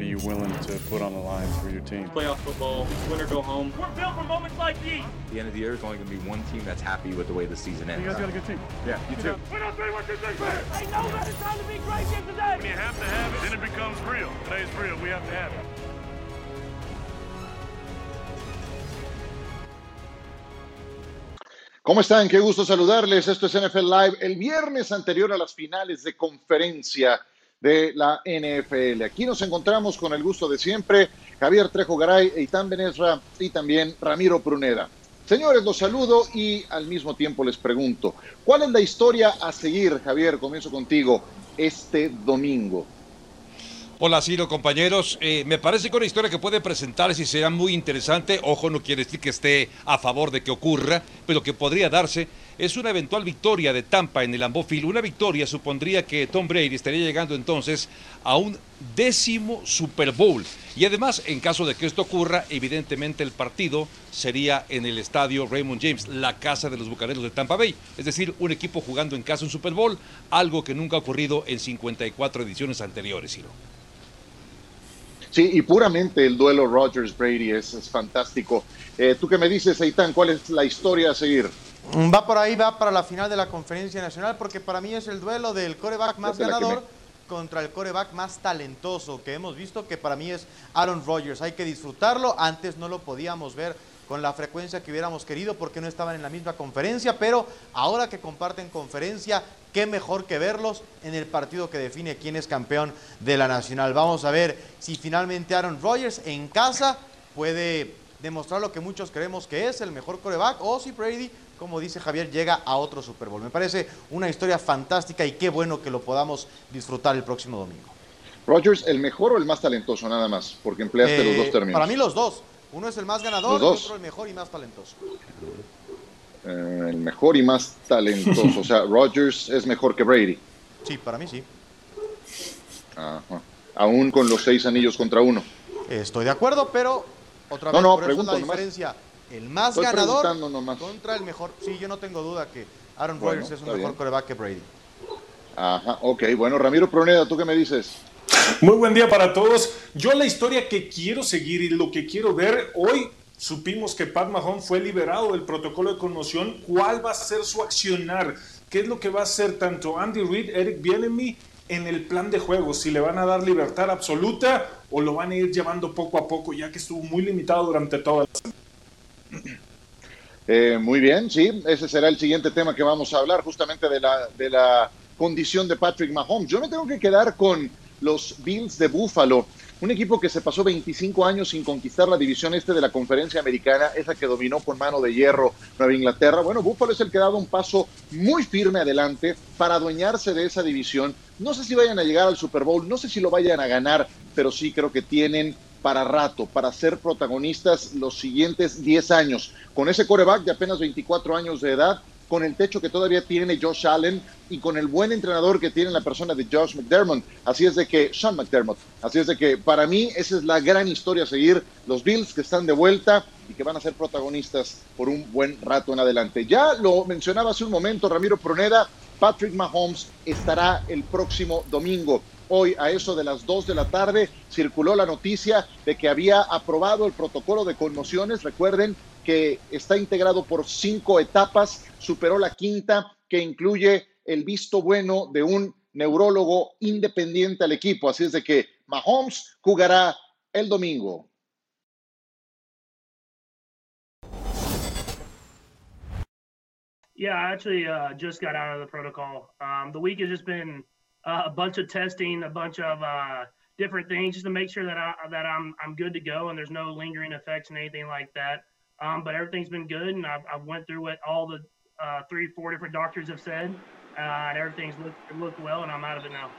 what are you willing to put on the line for your team? Playoff football, win or go home. We're built for moments like these. At the end of the year, there's only going to be one team that's happy with the way the season ends. You guys got a good team. Yeah, you too. We're not three, one, two, three, four. Ain't no better time to be great today. When you have to have it, then it becomes real. Today's real. We have to have it. ¿Cómo están? Qué gusto saludarles. Esto es NFL Live. El viernes anterior a las finales de conferencia de la NFL. Aquí nos encontramos con el gusto de siempre, Javier Trejo Garay, Eitan Benesra y también Ramiro Pruneda. Señores, los saludo y al mismo tiempo les pregunto, ¿cuál es la historia a seguir, Javier? Comienzo contigo este domingo. Hola Ciro, compañeros. Eh, me parece que una historia que puede presentarse y será muy interesante. Ojo, no quiere decir que esté a favor de que ocurra, pero que podría darse. Es una eventual victoria de Tampa en el Lambeau. Una victoria supondría que Tom Brady estaría llegando entonces a un décimo Super Bowl. Y además, en caso de que esto ocurra, evidentemente el partido sería en el estadio Raymond James, la casa de los Bucaneros de Tampa Bay. Es decir, un equipo jugando en casa un Super Bowl, algo que nunca ha ocurrido en 54 ediciones anteriores, Ciro. Sí, y puramente el duelo Rogers-Brady es, es, fantástico. Eh, ¿Tú qué me dices, Eitan? ¿Cuál es la historia a seguir? Va por ahí, va para la final de la conferencia nacional, porque para mí es el duelo del coreback más ganador contra el coreback más talentoso que hemos visto, que para mí es Aaron Rodgers. Hay que disfrutarlo, antes no lo podíamos ver con la frecuencia que hubiéramos querido porque no estaban en la misma conferencia, pero ahora que comparten conferencia, qué mejor que verlos en el partido que define quién es campeón de la Nacional. Vamos a ver si finalmente Aaron Rodgers en casa puede demostrar lo que muchos creemos que es el mejor coreback o si Brady, como dice Javier, llega a otro Super Bowl. Me parece una historia fantástica y qué bueno que lo podamos disfrutar el próximo domingo. Rodgers, ¿el mejor o el más talentoso nada más? Porque empleaste Eh, los dos términos. Para mí los dos. Uno es el más ganador dos. otro el mejor y más talentoso. Eh, el mejor y más talentoso. o sea, Rodgers es mejor que Brady. Sí, para mí sí. Ajá. Aún con los seis anillos contra uno. Estoy de acuerdo, pero otra No, vez, no, por eso es la nomás. diferencia. El más Estoy ganador nomás. contra el mejor. Sí, yo no tengo duda que Aaron Bueno, Rodgers es un mejor bien. coreback que Brady. Ajá, ok. Bueno, Ramiro Proneda, ¿tú qué me dices? Muy buen día para todos. Yo la historia que quiero seguir y lo que quiero ver hoy. Supimos que Pat Mahomes fue liberado del protocolo de conmoción. ¿Cuál va a ser su accionar? ¿Qué es lo que va a hacer tanto Andy Reid, Eric Bieniemy en el plan de juego? Si le van a dar libertad absoluta o lo van a ir llevando poco a poco, ya que estuvo muy limitado durante toda la Eh, muy bien, sí, ese será el siguiente tema que vamos a hablar, justamente de la, de la condición de Patrick Mahomes. Yo me tengo que quedar con los Bills de Buffalo, un equipo que se pasó 25 años sin conquistar la división este de la conferencia americana, esa que dominó con mano de hierro Nueva Inglaterra. Bueno, Buffalo es el que ha dado un paso muy firme adelante para adueñarse de esa división. No sé si vayan a llegar al Super Bowl, no sé si lo vayan a ganar, pero sí creo que tienen para rato, para ser protagonistas los siguientes 10 años. Con ese coreback de apenas 24 años de edad, con el techo que todavía tiene Josh Allen y con el buen entrenador que tiene la persona de Josh McDermott. Así es de que, Sean McDermott, así es de que para mí esa es la gran historia a seguir. Los Bills que están de vuelta y que van a ser protagonistas por un buen rato en adelante. Ya lo mencionaba hace un momento Ramiro Proneda, Patrick Mahomes estará el próximo domingo. Hoy a eso de las 2 de la tarde circuló la noticia de que había aprobado el protocolo de conmociones. Recuerden que está integrado por cinco etapas, superó la quinta que incluye el visto bueno de un neurólogo independiente al equipo. Así es de que Mahomes jugará el domingo. Yeah, I actually uh, just got out of the protocol. Um, the week has just been uh, a bunch of testing, a bunch of uh, different things, just to make sure that I'm good to go and there's no lingering effects and anything like that. Um, but everything's been good, and I've, I've went through what all the uh, three, four different doctors have said, uh, and everything's looked looked well, and I'm out of it now.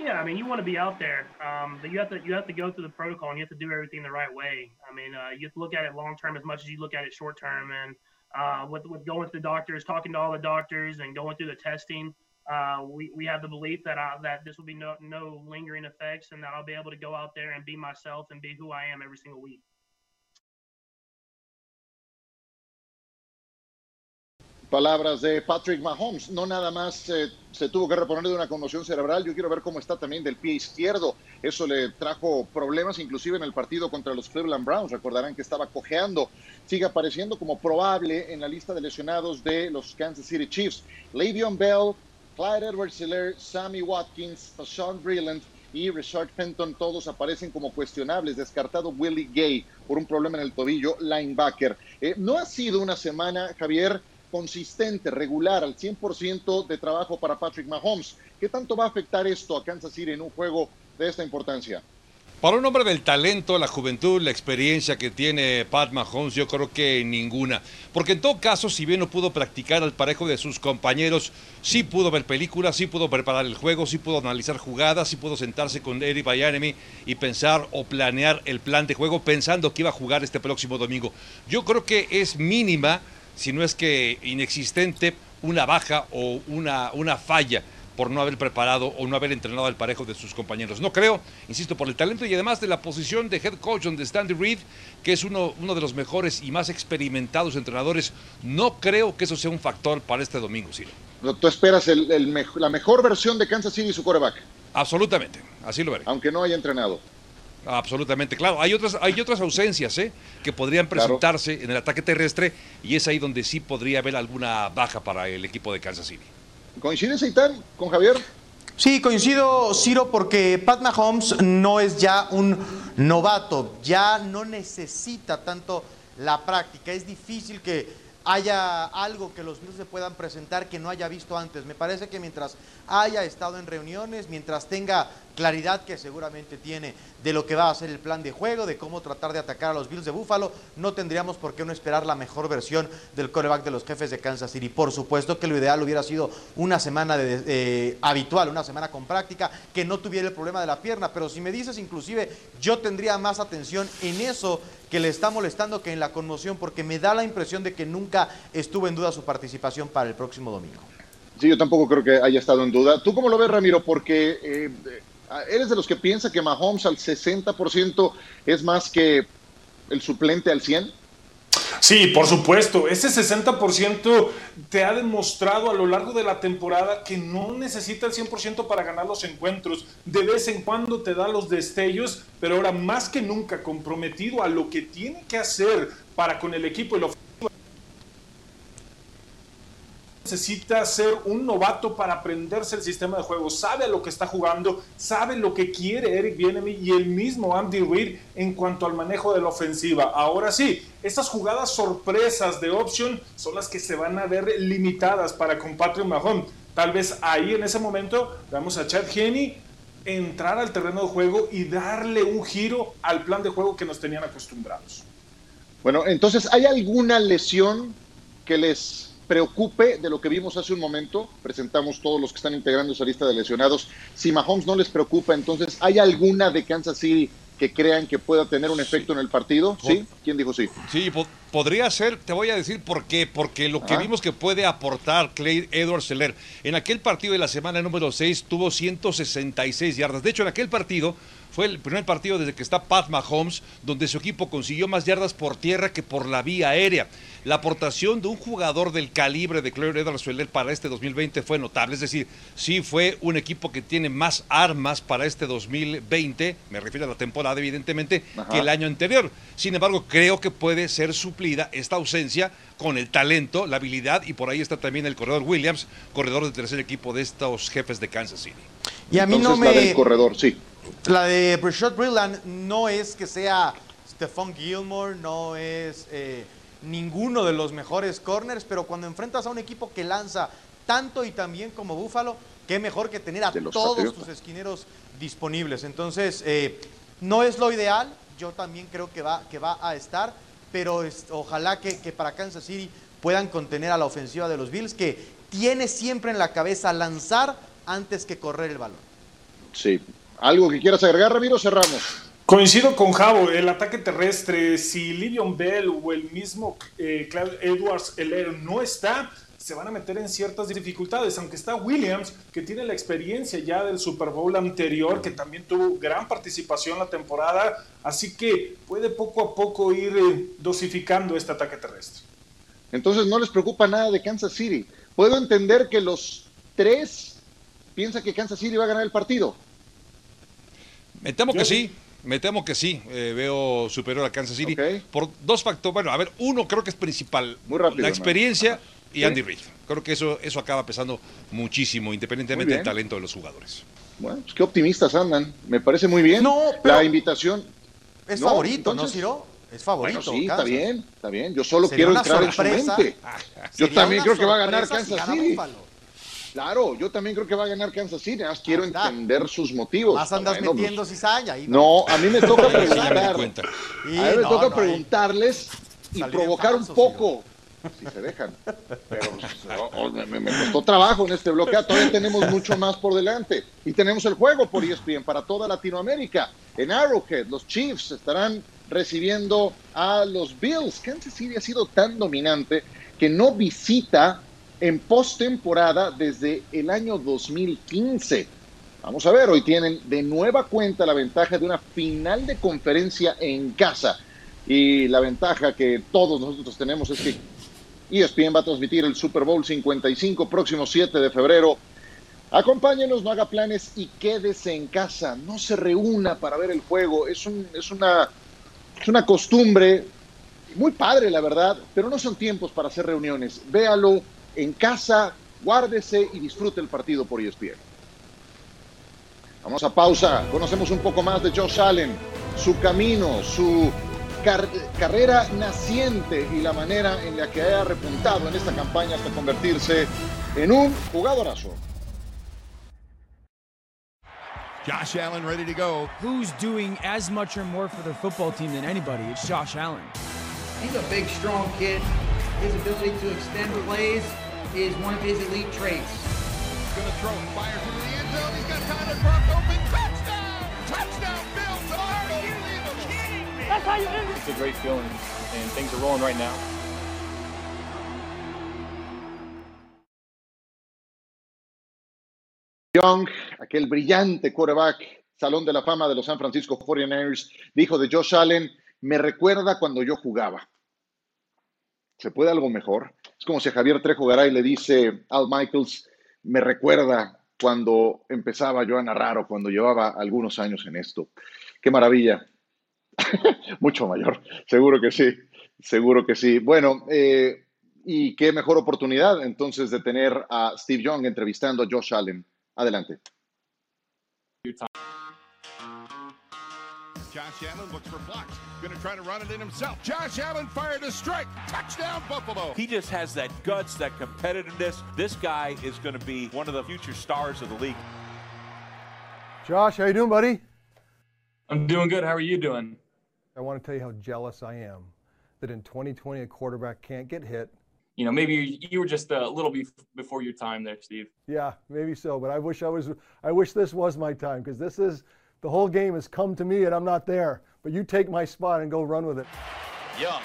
Yeah, I mean, you want to be out there, um, but you have to you have to go through the protocol and you have to do everything the right way. I mean, uh, you have to look at it long term as much as you look at it short term, and uh, with with going to the doctors, talking to all the doctors, and going through the testing, uh, we, we have the belief that I, that this will be no no lingering effects, and that I'll be able to go out there and be myself and be who I am every single week. Palabras de Patrick Mahomes. No nada más eh, se tuvo que reponer de una conmoción cerebral. Yo quiero ver cómo está también del pie izquierdo. Eso le trajo problemas inclusive en el partido contra los Cleveland Browns. Recordarán que estaba cojeando. Sigue apareciendo como probable en la lista de lesionados de los Kansas City Chiefs. Le'Veon Bell, Clyde Edwards-Helaire, Sammy Watkins, Sean Breland y Richard Fenton, todos aparecen como cuestionables. Descartado Willie Gay por un problema en el tobillo, linebacker. Eh, no ha sido una semana, Javier, consistente, regular, al 100% de trabajo para Patrick Mahomes. ¿Qué tanto va a afectar esto a Kansas City en un juego de esta importancia? Para un hombre del talento, la juventud, la experiencia que tiene Pat Mahomes, yo creo que ninguna. Porque en todo caso, si bien no pudo practicar al parejo de sus compañeros, sí pudo ver películas, sí pudo preparar el juego, sí pudo analizar jugadas, sí pudo sentarse con Eric Bayanemi y pensar o planear el plan de juego pensando que iba a jugar este próximo domingo. Yo creo que es mínima, si no es que inexistente, una baja o una, una falla por no haber preparado o no haber entrenado al parejo de sus compañeros. No creo, insisto, por el talento y además de la posición de head coach donde está Andy Reid, que es uno, uno de los mejores y más experimentados entrenadores, no creo que eso sea un factor para este domingo, Ciro. ¿Tú esperas el, el la mejor versión de Kansas City y su quarterback? Absolutamente, así lo veré. Aunque no haya entrenado. Absolutamente, claro. Hay otras, hay otras ausencias ¿eh? que podrían presentarse claro. en el ataque terrestre y es ahí donde sí podría haber alguna baja para el equipo de Kansas City. ¿Coincides, Eitan, con Javier? Sí, coincido, Ciro, porque Pat Mahomes no es ya un novato, ya no necesita tanto la práctica. Es difícil que haya algo que los Bills se puedan presentar que no haya visto antes. Me parece que mientras haya estado en reuniones, mientras tenga claridad que seguramente tiene de lo que va a ser el plan de juego, de cómo tratar de atacar a los Bills de Buffalo, no tendríamos por qué no esperar la mejor versión del coreback de los jefes de Kansas City. Por supuesto que lo ideal hubiera sido una semana eh, habitual, una semana con práctica, que no tuviera el problema de la pierna, pero si me dices inclusive, yo tendría más atención en eso que le está molestando que en la conmoción, porque me da la impresión de que nunca estuvo en duda su participación para el próximo domingo. Sí, yo tampoco creo que haya estado en duda. ¿Tú cómo lo ves, Ramiro? Porque eh, eres de los que piensa que Mahomes al 60% es más que el suplente al 100%. Sí, por supuesto. Ese 60% te ha demostrado a lo largo de la temporada que no necesita el 100% para ganar los encuentros. De vez en cuando te da los destellos, pero ahora más que nunca comprometido a lo que tiene que hacer para con el equipo y lo necesita ser un novato para aprenderse el sistema de juego, sabe a lo que está jugando, sabe lo que quiere Eric Bienemy y el mismo Andy Reid en cuanto al manejo de la ofensiva. Ahora sí, estas jugadas sorpresas de option son las que se van a ver limitadas para con Patrick Mahomes. Tal vez ahí en ese momento vamos a Chad Henney entrar al terreno de juego y darle un giro al plan de juego que nos tenían acostumbrados. Bueno, entonces, ¿hay alguna lesión que les preocupe de lo que vimos hace un momento, presentamos todos los que están integrando esa lista de lesionados. Si Mahomes no les preocupa, entonces, ¿hay alguna de Kansas City que crean que pueda tener un efecto en el partido? ¿Sí? ¿Quién dijo sí? Sí, po podría ser, te voy a decir por qué, porque lo que vimos que puede aportar Clay Edwards Seller en aquel partido de la semana número 6 tuvo 166 yardas. De hecho, en aquel partido fue el primer partido desde que está Pat Mahomes, donde su equipo consiguió más yardas por tierra que por la vía aérea. La aportación de un jugador del calibre de Claire Edwards para este 2020 fue notable. Es decir, sí fue un equipo que tiene más armas para este 2020, me refiero a la temporada, evidentemente, Ajá. que el año anterior. Sin embargo, creo que puede ser suplida esta ausencia con el talento, la habilidad y por ahí está también el corredor Williams, corredor del tercer equipo de estos jefes de Kansas City. Y a mí Entonces, no la me. del corredor, sí. La de Brashad Brilland no es que sea Stephon Gilmore, no es eh, ninguno de los mejores corners, pero cuando enfrentas a un equipo que lanza tanto y también como Búfalo, qué mejor que tener a todos Patriotas. tus esquineros disponibles. Entonces, eh, no es lo ideal, yo también creo que va, que va a estar, pero es- ojalá que, que para Kansas City puedan contener a la ofensiva de los Bills, que tiene siempre en la cabeza lanzar antes que correr el balón. Sí. ¿Algo que quieras agregar, Ramiro? Cerramos. Coincido con Javo, el ataque terrestre, si Livion Bell o el mismo eh, Clyde Edwards Heller no está, se van a meter en ciertas dificultades, aunque está Williams, que tiene la experiencia ya del Super Bowl anterior, que también tuvo gran participación la temporada, así que puede poco a poco ir eh, dosificando este ataque terrestre. Entonces no les preocupa nada de Kansas City. Puedo entender que los tres piensan que Kansas City va a ganar el partido. Me temo que sí. Me temo que sí, eh, veo superior a Kansas City por dos factores. Bueno, a ver, uno creo que es principal. Muy rápido. La experiencia y Sí. Andy Reid. Creo que eso, eso acaba pesando muchísimo, independientemente del talento de los jugadores. Bueno, pues qué optimistas andan. Me parece muy bien. No, pero- La invitación. Es No, favorito, entonces- ¿no, Ciro? Es favorito. Bueno, sí, está bien, está bien. Yo solo quiero entrar en su sorpresa. mente. Yo Sería también creo que va a ganar sorpresa si Kansas City. Búfalo. Claro, yo también creo que va a ganar Kansas City. Más quiero Ahí está. entender sus motivos. Más andas Bueno, pues, metiendo cizaña. ahí No, a mí me toca preguntar. Y A mí me no, toca no, preguntarles y provocar falso, un poco. Si se dejan. Pero pues, oh, oh, me, me costó trabajo en este bloque. Todavía tenemos mucho más por delante. Y tenemos el juego por ESPN para toda Latinoamérica. En Arrowhead, los Chiefs estarán recibiendo a los Bills. Kansas City ha sido tan dominante que no visita en postemporada desde el año 2015. Vamos a ver, hoy tienen de nueva cuenta la ventaja de una final de conferencia en casa. Y la ventaja que todos nosotros tenemos es que ESPN va a transmitir el Super Bowl 55 próximo 7 de febrero. Acompáñenos, no haga planes y quédese en casa. No se reúna para ver el juego. Es, un- es una, es una costumbre muy padre, la verdad, pero no son tiempos para hacer reuniones. Véalo en casa, guárdese y disfrute el partido por ESPN. Vamos a pausa. Conocemos un poco más de Josh Allen, su camino, su car- carrera naciente y la manera en la que ha repuntado en esta campaña hasta convertirse en un jugadorazo. Josh Allen ready to go. Who's doing as much or more for their football team than anybody? It's Josh Allen. He's a big, strong kid. His ability to extend plays is one of his elite traits. Gonna throw it, fires into the end zone. He's got time to drop open. Touchdown! Touchdown, Bills! Unbelievable! That's how you end it. It's a great feeling, and things are rolling right now. Young, aquel brillante quarterback, Salón de la Fama de los San Francisco 49ers, dijo de Josh Allen, me recuerda cuando yo jugaba. ¿Se puede algo mejor? Es como si a Javier Trejo Garay le dice Al Michaels, me recuerda cuando empezaba yo a narrar o cuando llevaba algunos años en esto. Qué maravilla. Mucho mayor, seguro que sí, seguro que sí. Bueno, eh, y qué mejor oportunidad entonces de tener a Steve Young entrevistando a Josh Allen. Adelante. Josh Allen looks for blocks. Gonna try to run it in himself. Josh Allen fired a strike. Touchdown, Buffalo. He just has that guts, that competitiveness. This guy is going to be one of the future stars of the league. Josh, how you doing, buddy? I'm doing good. How are you doing? I want to tell you how jealous I am that in 2020 a quarterback can't get hit. You know, maybe you, you were just a little bit before your time there, Steve. Yeah, maybe so, but I wish I was. I wish this was my time because this is the whole game has come to me and I'm not there. But you take my spot and go run with it. Young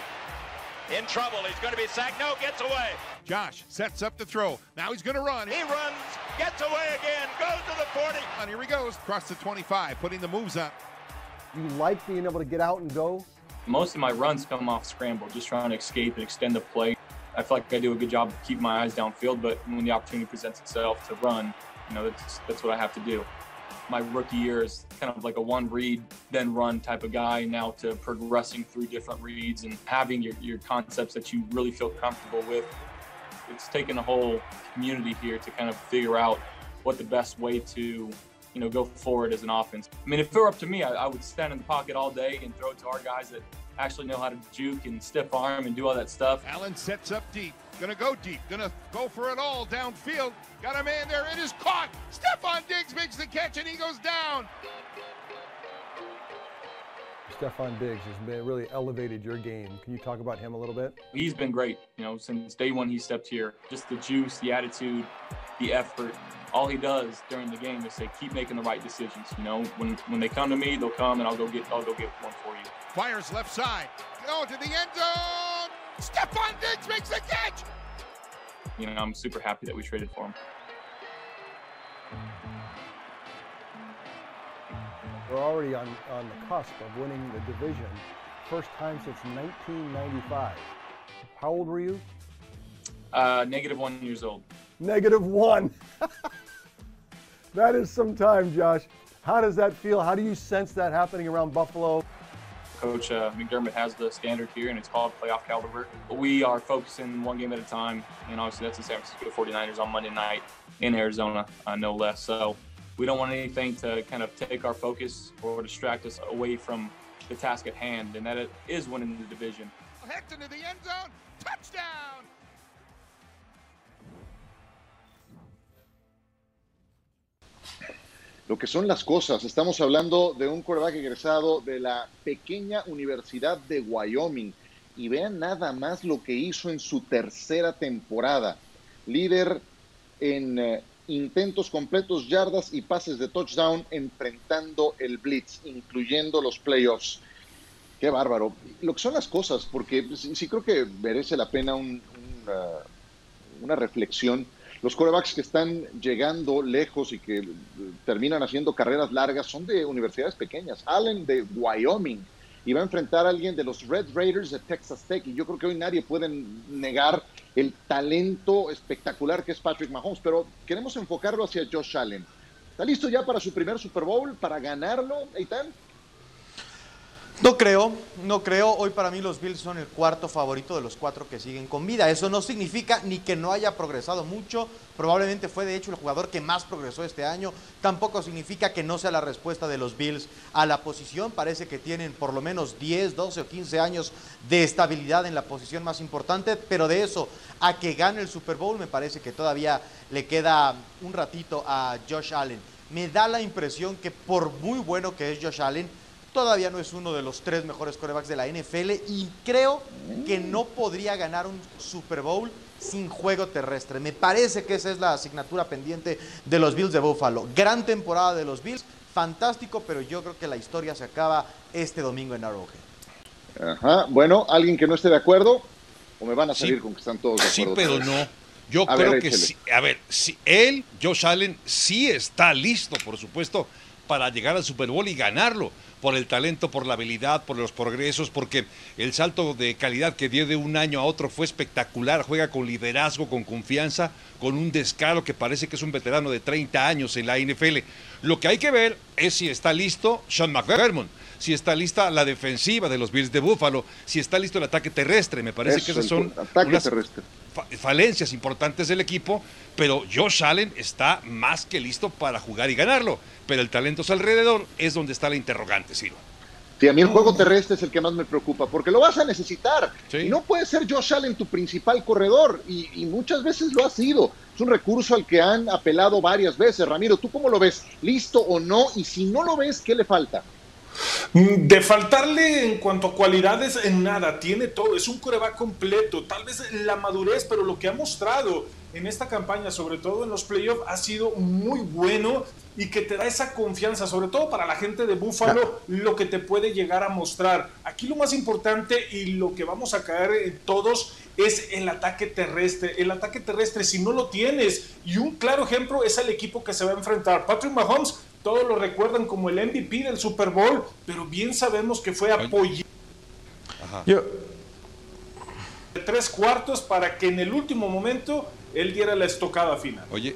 in trouble. He's going to be sacked. No, gets away. Josh sets up the throw. Now he's gonna run. He runs, gets away again, goes to the 40. And here he goes, across the 25, putting the moves on. You like being able to get out and go. Most of my runs come off scramble, just trying to escape and extend the play. I feel like I do a good job of keeping my eyes downfield, but when the opportunity presents itself to run, you know, that's that's what I have to do. My rookie year is kind of like a one read, then run type of guy. Now to progressing through different reads and having your, your concepts that you really feel comfortable with. It's taken a whole community here to kind of figure out what the best way to you know, go forward as an offense. I mean, if it were up to me, I, I would stand in the pocket all day and throw it to our guys that actually know how to juke and stiff arm and do all that stuff. Allen sets up deep. Gonna go deep. Gonna go for it all downfield. Got a man there. It is caught. Stephon Diggs makes the catch and he goes down. Stefan Diggs has been really elevated your game. Can you talk about him a little bit? He's been great, you know, since day one he stepped here. Just the juice, the attitude, the effort. All he does during the game is say, keep making the right decisions. You know, when when they come to me, they'll come and I'll go get I'll go get one for you. Fires left side. Go to the end zone. Stephon Diggs makes the catch. You know, I'm super happy that we traded for him. We're already on, on the cusp of winning the division. First time since 1995. How old were you? Uh, negative one years old. Negative one. that is some time, Josh. How does that feel? How do you sense that happening around Buffalo? Coach uh, McDermott has the standard here, and it's called playoff caliber. We are focusing one game at a time, and obviously that's the San Francisco 49ers on Monday night in Arizona, uh, no less. So we don't want anything to kind of take our focus or distract us away from the task at hand, and that is winning the division. Heads into the end zone. Touchdown. Lo que son las cosas, estamos hablando de un quarterback egresado de la pequeña Universidad de Wyoming. Y vean nada más lo que hizo en su tercera temporada. Líder en eh, intentos completos, yardas y pases de touchdown enfrentando el blitz, incluyendo los playoffs. Qué bárbaro. Lo que son las cosas, porque sí, creo que merece la pena un- una, una reflexión. Los quarterbacks que están llegando lejos y que eh, terminan haciendo carreras largas son de universidades pequeñas. Allen de Wyoming y va a enfrentar a alguien de los Red Raiders de Texas Tech. Y yo creo que hoy nadie puede negar el talento espectacular que es Patrick Mahomes. Pero queremos enfocarlo hacia Josh Allen. ¿Está listo ya para su primer Super Bowl? ¿Para ganarlo, Eitan? No creo, no creo. Hoy para mí los Bills son el cuarto favorito de los cuatro que siguen con vida. Eso no significa ni que no haya progresado mucho. Probablemente fue de hecho el jugador que más progresó este año. Tampoco significa que no sea la respuesta de los Bills a la posición. Parece que tienen por lo menos 10, 12 o 15 años de estabilidad en la posición más importante. Pero de eso a que gane el Super Bowl me parece que todavía le queda un ratito a Josh Allen. Me da la impresión que por muy bueno que es Josh Allen, todavía no es uno de los tres mejores corebacks de la NFL y creo que no podría ganar un Super Bowl sin juego terrestre. Me parece que esa es la asignatura pendiente de los Bills de Buffalo. Gran temporada de los Bills, fantástico, pero yo creo que la historia se acaba este domingo en Arrowhead. Ajá. Bueno, ¿alguien que no esté de acuerdo? ¿O me van a salir Sí. con que están todos de Sí, acuerdo? pero otra vez? no. Yo A creo ver, que sí. A ver, si él, Josh Allen, sí está listo, por supuesto, para llegar al Super Bowl y ganarlo. Por el talento, por la habilidad, por los progresos, porque el salto de calidad que dio de un año a otro fue espectacular. Juega con liderazgo, con confianza, con un descaro que parece que es un veterano de 30 años en la NFL. Lo que hay que ver es si está listo Sean McDermott, si está lista la defensiva de los Bills de Buffalo, si está listo el ataque terrestre. Me parece Eso, que esas son unas fa- falencias importantes del equipo, pero Josh Allen está más que listo para jugar y ganarlo. Pero el talento su alrededor es donde está la interrogante, Ciro. Sí, a mí el juego terrestre es el que más me preocupa, porque lo vas a necesitar. Y no puede ser Josh Allen tu principal corredor, y, y muchas veces lo ha sido. Es un recurso al que han apelado varias veces. Ramiro, ¿tú cómo lo ves? ¿Listo o no? Y si no lo ves, ¿qué le falta? De faltarle en cuanto a cualidades, en nada, tiene todo, es un coreback completo, tal vez la madurez, pero lo que ha mostrado en esta campaña, sobre todo en los playoffs, ha sido muy bueno y que te da esa confianza, sobre todo para la gente de Buffalo, lo que te puede llegar a mostrar. Aquí lo más importante y lo que vamos a caer en todos es el ataque terrestre. El ataque terrestre, si no lo tienes, y un claro ejemplo es el equipo que se va a enfrentar. Patrick Mahomes, todos lo recuerdan como el MVP del Super Bowl, pero bien sabemos que fue apoyado de tres cuartos para que en el último momento él diera la estocada final. Oye,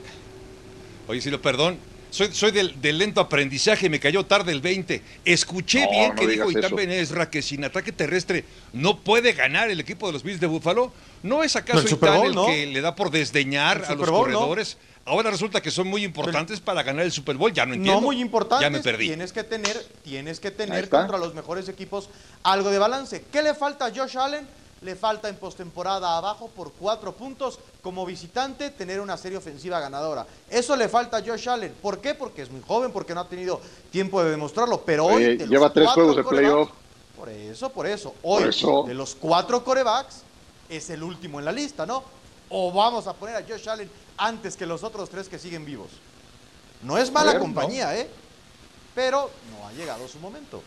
oye, Ciro, perdón. Soy, soy del, del lento aprendizaje, me cayó tarde el 20. Escuché No, bien no que dijo Itán. Benesra que sin ataque terrestre no puede ganar el equipo de los Bills de Buffalo. ¿No es acaso No, el Bowl, el no. que le da por desdeñar El a los Bowl, no. corredores? Ahora resulta que son muy importantes para ganar el Super Bowl. Ya no entiendo. No muy importante. Ya me perdí. Tienes que tener, tienes que tener contra los mejores equipos algo de balance. ¿Qué le falta a Josh Allen? Le falta en postemporada abajo por cuatro puntos como visitante tener una serie ofensiva ganadora. Eso le falta a Josh Allen. ¿Por qué? Porque es muy joven, porque no ha tenido tiempo de demostrarlo. Pero hoy Oye, de los lleva tres juegos de playoff. Por eso, por eso. Hoy Por eso. de los cuatro corebacks es el último en la lista, ¿no? O vamos a poner a Josh Allen antes que los otros tres que siguen vivos. No es mala ver, compañía, ¿eh? Pero no ha llegado su momento.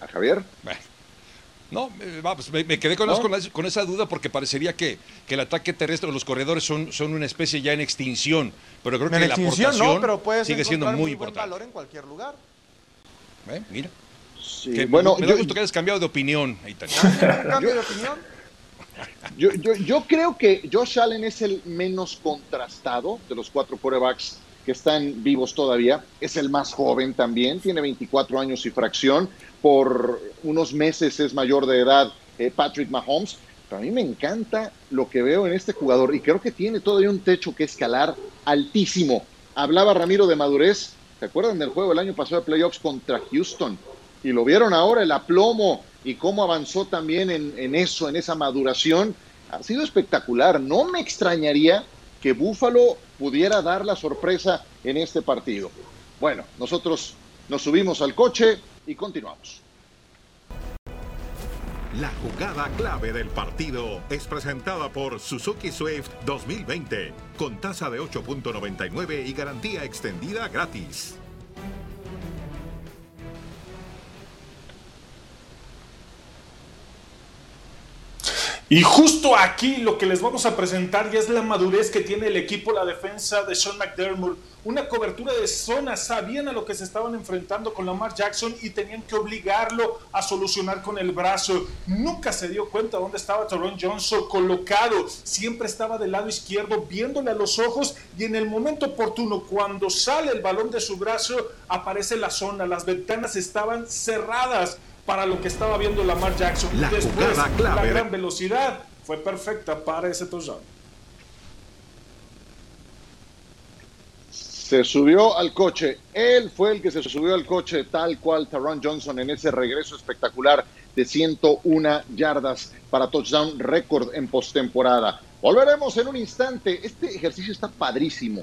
¿A Javier? No, eh, va, pues me, me quedé con, ¿No? con la- con esa duda porque parecería que, que el ataque terrestre o los corredores son, son una especie ya en extinción. Pero creo En que la aportación no, pero sigue siendo muy buen importante. valor en cualquier lugar. ¿Eh? Mira. Sí, Que bueno, me yo- da gusto que hayas cambiado de opinión, Aitán. ¿Un cambio de opinión? Yo, yo, yo creo que Josh Allen es el menos contrastado de los cuatro quarterbacks que están vivos todavía. Es el más joven también, tiene 24 años y fracción. Por unos meses es mayor de edad eh, Patrick Mahomes. Pero a mí me encanta lo que veo en este jugador y creo que tiene todavía un techo que escalar altísimo. Hablaba Ramiro de madurez. ¿Se acuerdan del juego el año pasado de playoffs contra Houston? Y lo vieron ahora, el aplomo y cómo avanzó también en, eso, en esa maduración. Ha sido espectacular. No me extrañaría que Buffalo pudiera dar la sorpresa en este partido. Bueno, nosotros nos subimos al coche y continuamos. La jugada clave del partido es presentada por Suzuki Swift 2020, con tasa de 8.99 y garantía extendida gratis. Y justo aquí lo que les vamos a presentar ya es la madurez que tiene el equipo, la defensa de Sean McDermott. Una cobertura de zona, sabían a lo que se estaban enfrentando con Lamar Jackson y tenían que obligarlo a solucionar con el brazo. Nunca se dio cuenta dónde estaba Toron Johnson colocado. Siempre estaba del lado izquierdo viéndole a los ojos y en el momento oportuno, cuando sale el balón de su brazo, aparece la zona. Las ventanas estaban cerradas para lo que estaba viendo Lamar Jackson. La Después, jugada clave la gran velocidad fue perfecta para ese touchdown. Se subió al coche. Él fue el que se subió al coche, tal cual Taron Johnson en ese regreso espectacular de 101 yardas para touchdown récord en postemporada. Volveremos en un instante. Este ejercicio está padrísimo.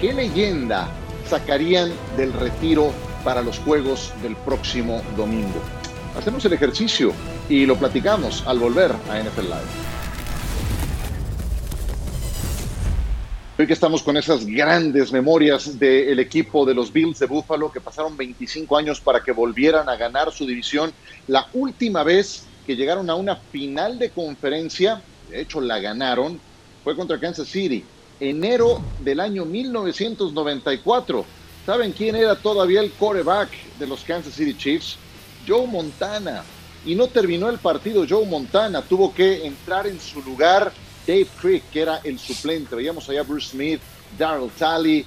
¿Qué leyenda sacarían del retiro para los juegos del próximo domingo? Hacemos el ejercicio y lo platicamos al volver a NFL Live. Hoy que estamos con esas grandes memorias del equipo de los Bills de Buffalo que pasaron 25 años para que volvieran a ganar su división. La última vez que llegaron a una final de conferencia, de hecho la ganaron, fue contra Kansas City, enero del año 1994. ¿Saben quién era todavía el quarterback de los Kansas City Chiefs? Joe Montana. Y no terminó el partido Joe Montana, tuvo que entrar en su lugar Dave Crick, que era el suplente. Veíamos allá Bruce Smith, Darrell Talley,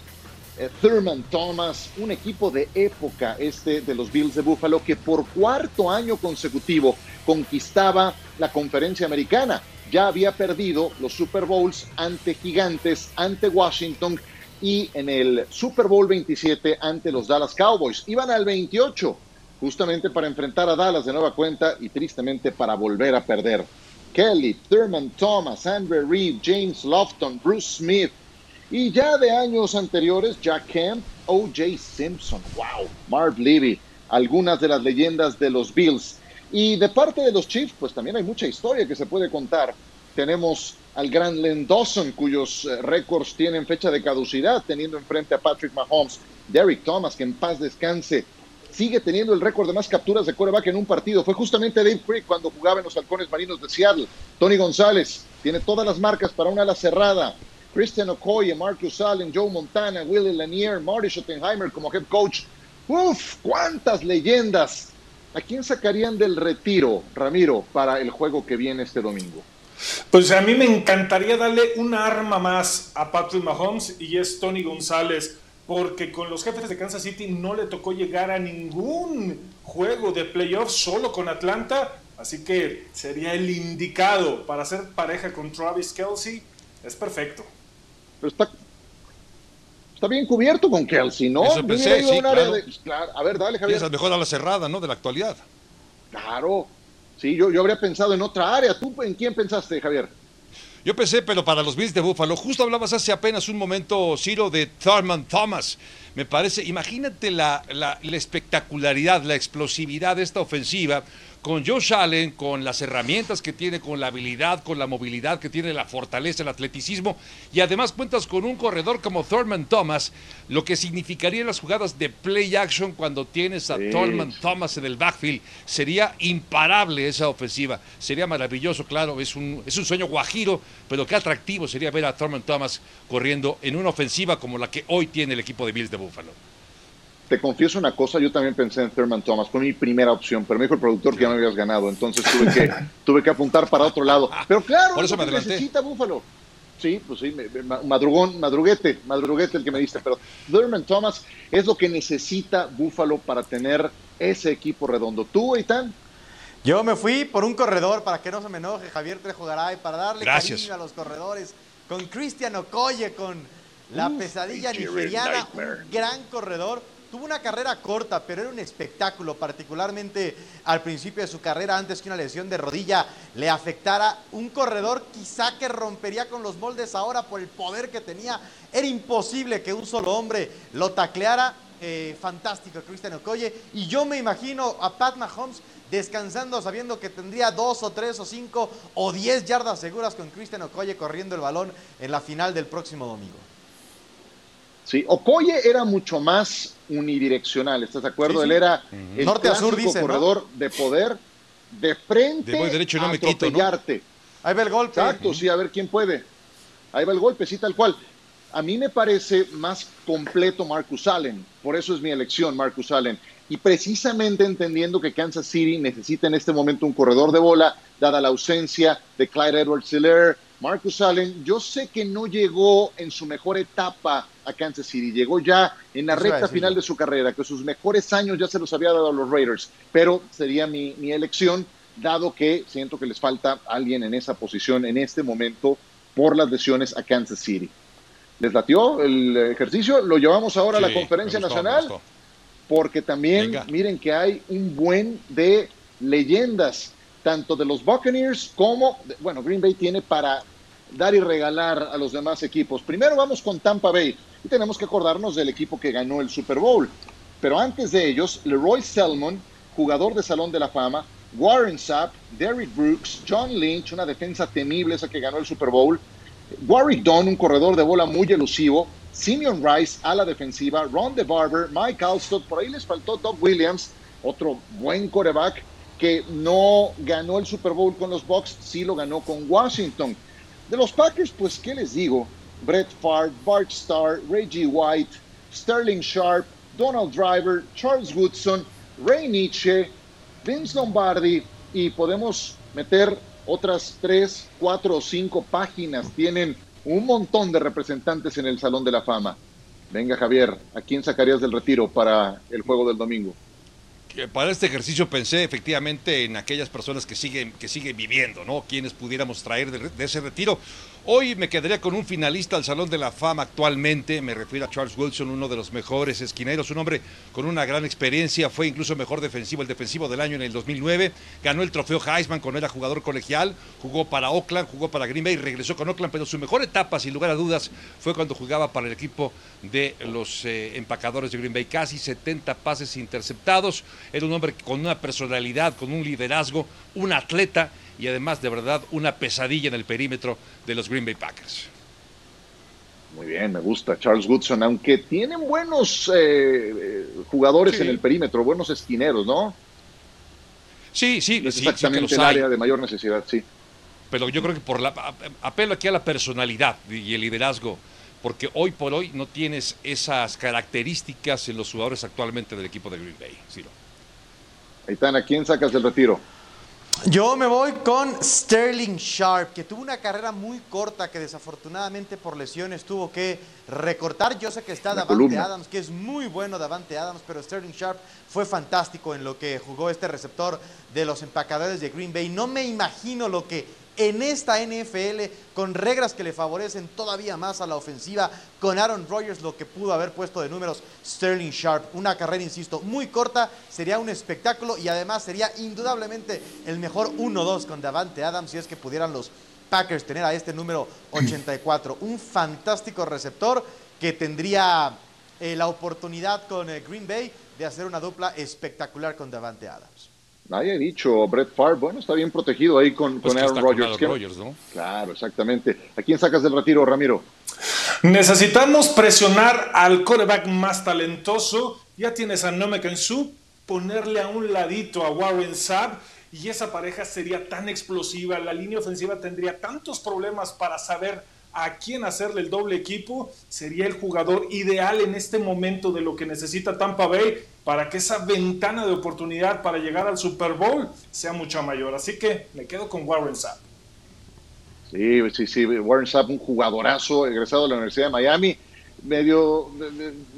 eh, Thurman Thomas, un equipo de época este de los Bills de Buffalo que por cuarto año consecutivo conquistaba la conferencia americana. Ya había perdido los Super Bowls ante Gigantes, ante Washington y en el Super Bowl 27 ante los Dallas Cowboys. Iban al 28 justamente para enfrentar a Dallas de nueva cuenta y tristemente para volver a perder. Kelly, Thurman Thomas, Andre Reed, James Lofton, Bruce Smith y ya de años anteriores Jack Kemp, O.J. Simpson, wow, Marv Levy, algunas de las leyendas de los Bills. Y de parte de los Chiefs, pues también hay mucha historia que se puede contar. Tenemos al gran Len Dawson, cuyos eh, récords tienen fecha de caducidad, teniendo enfrente a Patrick Mahomes, Derrick Thomas, que en paz descanse, sigue teniendo el récord de más capturas de quarterback en un partido. Fue justamente Dave Crick cuando jugaba en los halcones marinos de Seattle. Tony González tiene todas las marcas para una ala cerrada. Christian Okoye, Marcus Allen, Joe Montana, Willie Lanier, Marty Schottenheimer como head coach. ¡Uf! ¡Cuántas leyendas! ¿A quién sacarían del retiro, Ramiro, para el juego que viene este domingo? Pues a mí me encantaría darle una arma más a Patrick Mahomes y es Tony González, porque con los jefes de Kansas City no le tocó llegar a ningún juego de playoffs solo con Atlanta, así que sería el indicado para hacer pareja con Travis Kelsey. Es perfecto. Pero está, está bien cubierto con Kelsey, ¿no? Eso pensé, sí, claro. de- claro. A ver, dale, Javier. Piensas mejor a la cerrada, ¿no? De la actualidad. Claro. Sí, yo, yo habría pensado en otra área. ¿Tú en quién pensaste, Javier? Yo pensé, pero para los Bills de Buffalo, justo hablabas hace apenas un momento, Ciro, de Thurman Thomas. Me parece, imagínate la, la- la espectacularidad, la explosividad de esta ofensiva con Josh Allen, con las herramientas que tiene, con la habilidad, con la movilidad que tiene, la fortaleza, el atleticismo, y además cuentas con un corredor como Thurman Thomas, lo que significaría en las jugadas de play action cuando tienes a Sí. Thurman Thomas en el backfield. Sería imparable esa ofensiva. Sería maravilloso, claro. Es un, es un sueño guajiro, pero qué atractivo sería ver a Thurman Thomas corriendo en una ofensiva como la que hoy tiene el equipo de Bills de Buffalo. Te confieso una cosa, yo también pensé en Thurman Thomas, fue mi primera opción, pero me dijo el productor que ya me habías ganado, entonces tuve que, tuve que apuntar para otro lado. Pero claro, Por eso me necesita Búfalo. Sí, pues sí, me- me- madrugón, madruguete, madruguete el que me diste, pero Thurman Thomas es lo que necesita Búfalo para tener ese equipo redondo. ¿Tú, Eitan? Yo me fui por un corredor para que no se me enoje Javier Trejo Garay, para darle Gracias. cariño a los corredores, con Cristian Okoye, con la pesadilla nigeriana, un gran corredor. Tuvo una carrera corta, pero era un espectáculo, particularmente al principio de su carrera, antes que una lesión de rodilla le afectara. Un corredor quizá que rompería con los moldes ahora por el poder que tenía. Era imposible que un solo hombre lo tacleara. Eh, fantástico, Christian Okoye. Y yo me imagino a Pat Mahomes descansando sabiendo que tendría dos o tres o cinco o diez yardas seguras con Christian Okoye corriendo el balón en la final del próximo domingo. Sí, Okoye era mucho más unidireccional, ¿estás de acuerdo? Sí, sí. Él era Ujú. el Norte a sur, corredor de poder de frente De derecho no a me quito, ¿no? atropellarte. Ahí va el golpe. Exacto, sí, a ver quién puede. Ahí va el golpe, sí, tal cual. A mí me parece más completo Marcus Allen, por eso es mi elección, Marcus Allen. Y precisamente entendiendo que Kansas City necesita en este momento un corredor de bola, dada la ausencia de Clyde Edwards-Helaire, Marcus Allen, yo sé que no llegó en su mejor etapa a Kansas City, llegó ya en la recta final de su carrera, que sus mejores años ya se los había dado a los Raiders, pero sería mi, mi elección, dado que siento que les falta alguien en esa posición en este momento por las lesiones a Kansas City. ¿Les latió el ejercicio? Lo llevamos ahora a la conferencia gustó, nacional, porque también Venga. miren que hay un buen de leyendas, tanto de los Buccaneers como, de- bueno, Green Bay tiene para dar y regalar a los demás equipos. Primero vamos con Tampa Bay y tenemos que acordarnos del equipo que ganó el Super Bowl. Pero antes de ellos, Leroy Selmon, jugador de Salón de la Fama, Warren Sapp, Derrick Brooks, John Lynch, una defensa temible esa que ganó el Super Bowl, Warwick Dunn, un corredor de bola muy elusivo, Simeon Rice a la defensiva, Ron DeBarber, Mike Alstott, por ahí les faltó Doug Williams, otro buen coreback que no ganó el Super Bowl con los Bucks, sí lo ganó con Washington. De los Packers, pues, ¿qué les digo? Brett Favre, Bart Starr, Reggie White, Sterling Sharp, Donald Driver, Charles Woodson, Ray Nietzsche, Vince Lombardi y podemos meter otras tres, cuatro o cinco páginas. Tienen un montón de representantes en el Salón de la Fama. Venga, Javier, ¿a quién sacarías del retiro para el juego del domingo? Para este ejercicio pensé efectivamente en aquellas personas que siguen, que siguen viviendo, ¿no? Quienes pudiéramos traer de ese retiro. Hoy me quedaría con un finalista al Salón de la Fama actualmente, me refiero a Charles Wilson, uno de los mejores esquineros, un hombre con una gran experiencia, fue incluso mejor defensivo, el defensivo del año en el 2009, ganó el trofeo Heisman cuando era jugador colegial, jugó para Oakland, jugó para Green Bay, regresó con Oakland, pero su mejor etapa, sin lugar a dudas, fue cuando jugaba para el equipo de los eh, empacadores de Green Bay, casi 70 pases interceptados, era un hombre con una personalidad, con un liderazgo, un atleta y además de verdad una pesadilla en el perímetro de los Green Bay Packers. Muy bien, me gusta. Charles Woodson, aunque tienen buenos eh, eh, jugadores Sí. en el perímetro, buenos esquineros, ¿no? Sí, sí, es sí, sí que exactamente el área de mayor necesidad, sí. pero yo creo que por la apelo aquí a la personalidad y el liderazgo, porque hoy por hoy no tienes esas características en los jugadores actualmente del equipo de Green Bay. Ciro. Aitana, ¿a quién sacas del retiro? Yo me voy con Sterling Sharp, que tuvo una carrera muy corta que desafortunadamente por lesiones tuvo que recortar. Yo sé que está Davante. Adams, que es muy bueno Davante Adams, pero Sterling Sharp fue fantástico en lo que jugó este receptor de los empacadores de Green Bay. No me imagino lo que en esta NFL, con reglas que le favorecen todavía más a la ofensiva, con Aaron Rodgers, lo que pudo haber puesto de números Sterling Sharp. Una carrera, insisto, muy corta, sería un espectáculo y además sería indudablemente el mejor 1-2 con Davante Adams si es que pudieran los Packers tener a este número 84. Un fantástico receptor que tendría eh, la oportunidad con eh, Green Bay de hacer una dupla espectacular con Davante Adams. Nadie ha dicho Brett Favre, bueno, está bien protegido ahí con, Pues con Aaron con Rodgers. Aaron ¿Qué- Rodgers, ¿no? Claro, exactamente. ¿A quién sacas del retiro, Ramiro? Necesitamos presionar al coreback más talentoso. Ya tienes a Nomekan Su, ponerle a un ladito a Warren Sapp y esa pareja sería tan explosiva. La línea ofensiva tendría tantos problemas para saber a quién hacerle el doble equipo, sería el jugador ideal en este momento de lo que necesita Tampa Bay para que esa ventana de oportunidad para llegar al Super Bowl sea mucho mayor. Así que me quedo con Warren Sapp. Sí, sí, sí, Warren Sapp, un jugadorazo egresado de la Universidad de Miami, medio,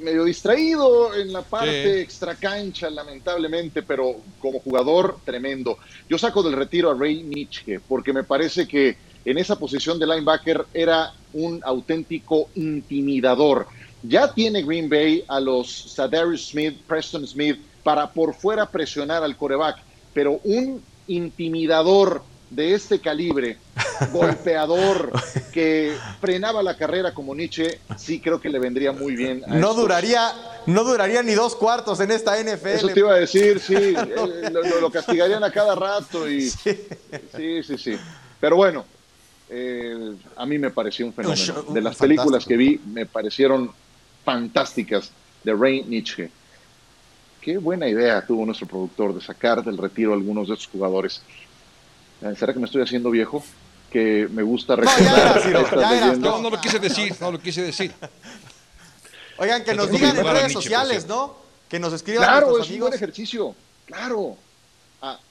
medio distraído en la parte Sí. extracancha, lamentablemente, pero como jugador, tremendo. Yo saco del retiro a Ray Nitschke, porque me parece que en esa posición de linebacker era un auténtico intimidador. Ya tiene Green Bay a los Sadarius Smith, Preston Smith, para por fuera presionar al coreback, pero un intimidador de este calibre, golpeador, que frenaba la carrera como Nietzsche, sí creo que le vendría muy bien. a No estos. duraría, no duraría ni dos cuartos en esta NFL. Eso te iba a decir, sí, eh, lo, lo- lo castigarían a cada rato y sí, sí, sí. Pero bueno, eh, a mí me pareció un fenómeno. show- De las fantástico. películas que vi, me parecieron fantásticas de Ray Nietzsche. Qué buena idea tuvo nuestro productor de sacar del retiro a algunos de estos jugadores. Eh, ¿Será que me estoy haciendo viejo? Que me gusta recordar. No, no lo quise decir, no lo quise decir. Oigan, que nos Entonces, digan en a redes Nietzsche, sociales, ¿no? Que nos escriban Claro, nuestros es un buen ejercicio. Claro.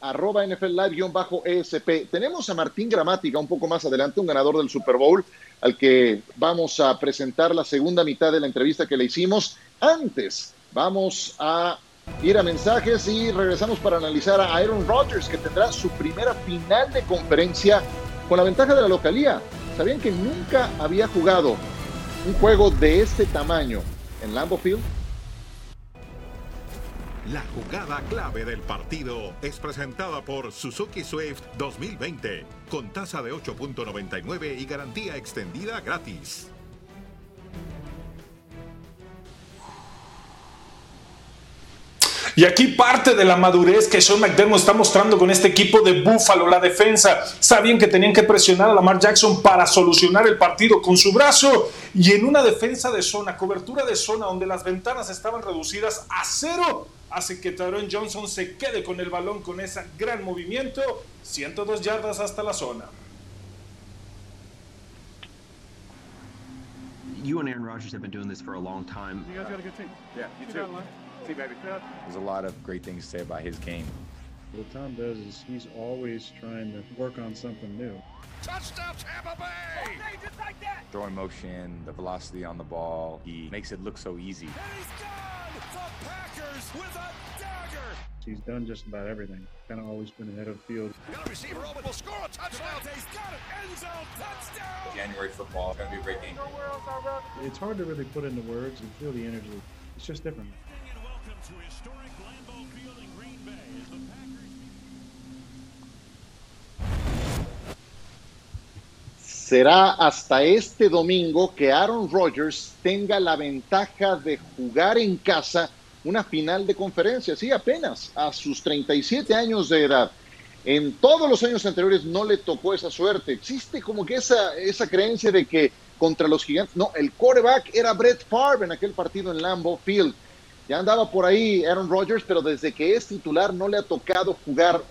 Arroba NFL Live-ESP. Tenemos a Martín Gramática un poco más adelante, un ganador del Super Bowl, al que vamos a presentar la segunda mitad de la entrevista que le hicimos. Antes, vamos a ir a mensajes y regresamos para analizar a Aaron Rodgers, que tendrá su primera final de conferencia con la ventaja de la localía. ¿Sabían que nunca había jugado un juego de este tamaño en Lambeau Field? La jugada clave del partido es presentada por Suzuki Swift 2020, con tasa de 8.99 y garantía extendida gratis. Y aquí parte de la madurez que Sean McDermott está mostrando con este equipo de Buffalo, la defensa. Sabían que tenían que presionar a Lamar Jackson para solucionar el partido con su brazo. Y en una defensa de zona, cobertura de zona, donde las ventanas estaban reducidas a cero, hace que Taron Johnson se quede con el balón con ese gran movimiento. 102 yardas hasta la zona. You and Aaron Rodgers have been doing this for a long time. You guys got a good team. Yeah, you too. See, baby. There's a lot of great things to say about his game. What Tom does is he's always trying to work on something new. Touchdown, Tampa Bay! Throwing motion, the velocity on the ball, he makes it look so easy. He's done just about everything. Kind of always been ahead of the field. Got a receiver open, will score a touchdown. He's got it, end zone, touchdown! January football is going to be a great game. It's hard to really put into words and feel the energy. It's just different. será hasta este domingo que Aaron Rodgers tenga la ventaja de jugar en casa una final de conferencia, sí, apenas a sus 37 años de edad. En todos los años anteriores no le tocó esa suerte. Existe como que esa, esa creencia de que contra los gigantes, no, el quarterback era Brett Favre en aquel partido en Lambeau Field. Ya andaba por ahí Aaron Rodgers, pero desde que es titular no le ha tocado jugar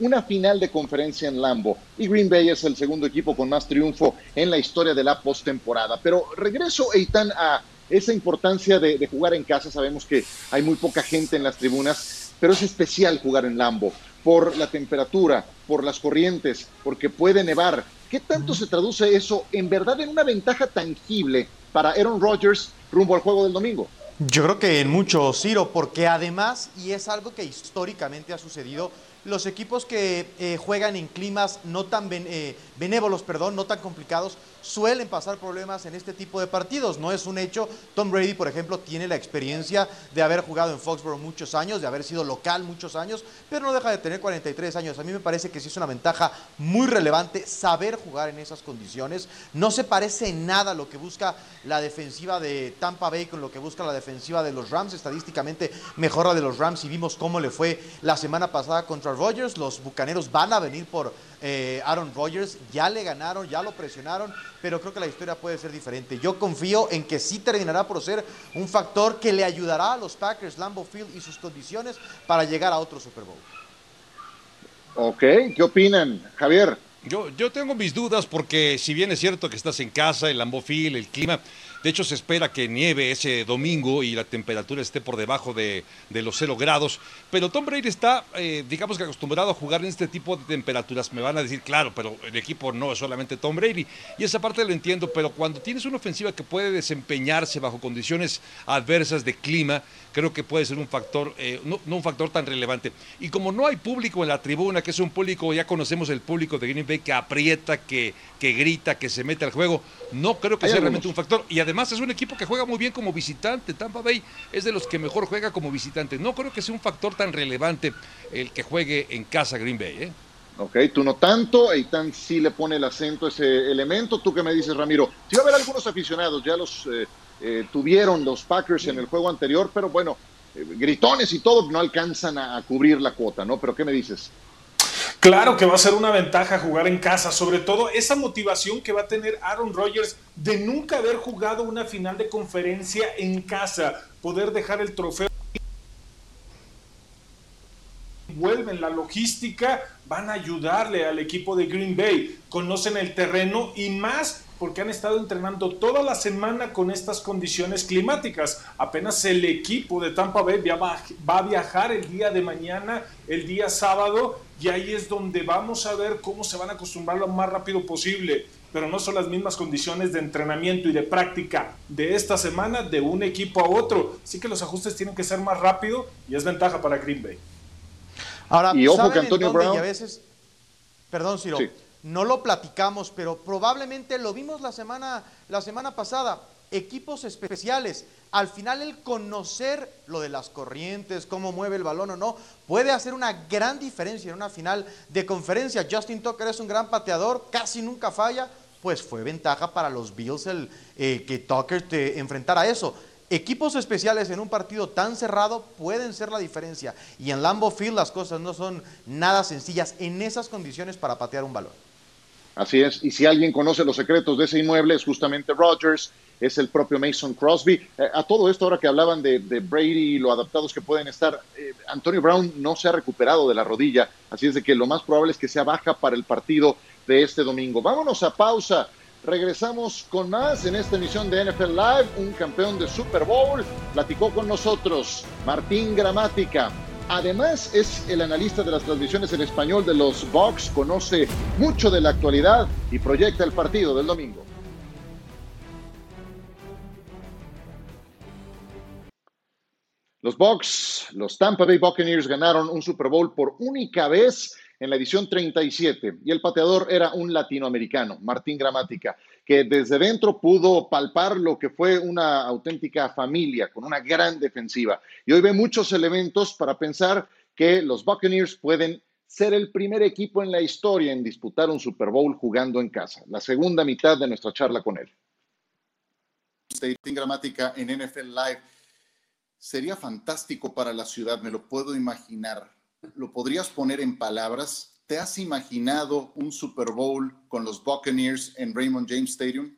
una final de conferencia en Lambo y Green Bay es el segundo equipo con más triunfo en la historia de la postemporada. Pero regreso, Eitan, a esa importancia de, de, jugar en casa. Sabemos que hay muy poca gente en las tribunas, pero es especial jugar en Lambo por la temperatura, por las corrientes, porque puede nevar. ¿Qué tanto se traduce eso en verdad en una ventaja tangible para Aaron Rodgers rumbo al juego del domingo? Yo creo que en mucho, Ciro, porque además, y es algo que históricamente ha sucedido, los equipos que eh, juegan en climas no tan ben, eh, benévolos, perdón, no tan complicados, suelen pasar problemas en este tipo de partidos. No es un hecho. Tom Brady, por ejemplo, tiene la experiencia de haber jugado en Foxborough muchos años, de haber sido local muchos años, pero no deja de tener 43 años. A mí me parece que sí es una ventaja muy relevante saber jugar en esas condiciones. No se parece en nada lo que busca la defensiva de Tampa Bay con lo que busca la defensiva de los Rams. Estadísticamente mejor la de los Rams y vimos cómo le fue la semana pasada contra Rodgers. Los Bucaneros van a venir por eh, Aaron Rodgers. Ya le ganaron, ya lo presionaron, pero creo que la historia puede ser diferente. Yo confío en que sí terminará por ser un factor que le ayudará a los Packers, Lambeau Field y sus condiciones para llegar a otro Super Bowl. Ok, ¿qué opinan? Javier, Yo, yo tengo mis dudas porque si bien es cierto que estás en casa, el Lambofil, el clima, de hecho se espera que nieve ese domingo y la temperatura esté por debajo de, de los 0 grados, pero Tom Brady está, eh, digamos que acostumbrado a jugar en este tipo de temperaturas. Me van a decir, claro, pero el equipo no es solamente Tom Brady y esa parte lo entiendo, pero cuando tienes una ofensiva que puede desempeñarse bajo condiciones adversas de clima, creo que puede ser un factor, eh, no, no un factor tan relevante. Y como no hay público en la tribuna, que es un público, ya conocemos el público de Green Bay que aprieta, que, que grita, que se mete al juego. No creo que sea algunos. realmente un factor. Y además es un equipo que juega muy bien como visitante. Tampa Bay es de los que mejor juega como visitante. No creo que sea un factor tan relevante el que juegue en casa Green Bay. ¿eh? Ok, tú no tanto, Eitan sí le pone el acento a ese elemento. ¿Tú qué me dices, Ramiro? Sí va a haber algunos aficionados, ya los eh, eh, tuvieron los Packers en el juego anterior, pero bueno, eh, gritones y todo no alcanzan a, a cubrir la cuota, ¿no? Pero ¿qué me dices? Claro que va a ser una ventaja jugar en casa, sobre todo esa motivación que va a tener Aaron Rodgers de nunca haber jugado una final de conferencia en casa, poder dejar el trofeo. Vuelven la logística, van a ayudarle al equipo de Green Bay, conocen el terreno y más porque han estado entrenando toda la semana con estas condiciones climáticas. Apenas el equipo de Tampa Bay va va a viajar el día de mañana, el día sábado, y ahí es donde vamos a ver cómo se van a acostumbrar lo más rápido posible. Pero no son las mismas condiciones de entrenamiento y de práctica de esta semana de un equipo a otro. Así que los ajustes tienen que ser más rápido y es ventaja para Green Bay. Ahora, Y ojo ¿saben que Antonio? Brown- Y a veces, perdón, Ciro, Sí. No lo platicamos, pero probablemente lo vimos la semana, la semana pasada. Equipos especiales. Al final, el conocer lo de las corrientes, cómo mueve el balón o no, puede hacer una gran diferencia en una final de conferencia. Justin Tucker es un gran pateador, casi nunca falla. Pues fue ventaja para los Bills el eh, que Tucker te enfrentara eso. Equipos especiales en un partido tan cerrado pueden ser la diferencia. Y en Lambeau Field las cosas no son nada sencillas en esas condiciones para patear un balón. Así es, y si alguien conoce los secretos de ese inmueble es justamente Rodgers, es el propio Mason Crosby. Eh, a todo esto, ahora que hablaban de, de Brady y lo adaptados que pueden estar, eh, Antonio Brown no se ha recuperado de la rodilla, así es de que lo más probable es que sea baja para el partido de este domingo. Vámonos a pausa. Regresamos con más en esta emisión de NFL Live. Un campeón de Super Bowl platicó con nosotros, Martín Gramática. Además, es el analista de las transmisiones en español de los Bucks, conoce mucho de la actualidad y proyecta el partido del domingo. Los Bucks, los Tampa Bay Buccaneers ganaron un Super Bowl por única vez en la edición 37 y el pateador era un latinoamericano, Martín Gramática, que desde dentro pudo palpar lo que fue una auténtica familia con una gran defensiva. Y hoy ve muchos elementos para pensar que los Buccaneers pueden ser el primer equipo en la historia en disputar un Super Bowl jugando en casa. La segunda mitad de nuestra charla con él. Gramática en NFL Live. Sería fantástico para la ciudad, me lo puedo imaginar. ¿Lo podrías poner en palabras? ¿Te has imaginado un Super Bowl con los Buccaneers en Raymond James Stadium?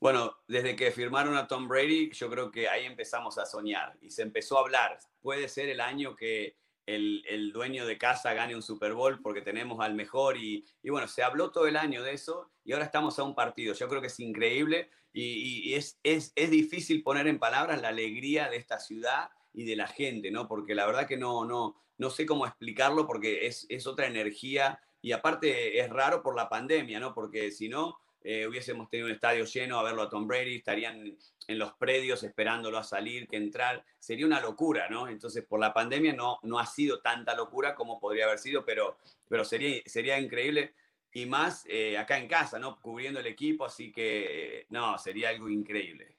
Bueno, desde que firmaron a Tom Brady, yo creo que ahí empezamos a soñar y se empezó a hablar. Puede ser el año que el, el dueño de casa gane un Super Bowl porque tenemos al mejor y, y bueno, se habló todo el año de eso y ahora estamos a un partido. Yo creo que es increíble y, y- es, es, es difícil poner en palabras la alegría de esta ciudad y de la gente, ¿no? Porque la verdad que no, no, no sé cómo explicarlo porque es, es otra energía y aparte es raro por la pandemia, ¿no? Porque si no, eh, hubiésemos tenido un estadio lleno a verlo a Tom Brady, estarían en los predios esperándolo a salir, que entrar, sería una locura, ¿no? Entonces, por la pandemia no, no ha sido tanta locura como podría haber sido, pero, pero sería, sería increíble y más eh, acá en casa, ¿no? Cubriendo el equipo, así que, no, sería algo increíble.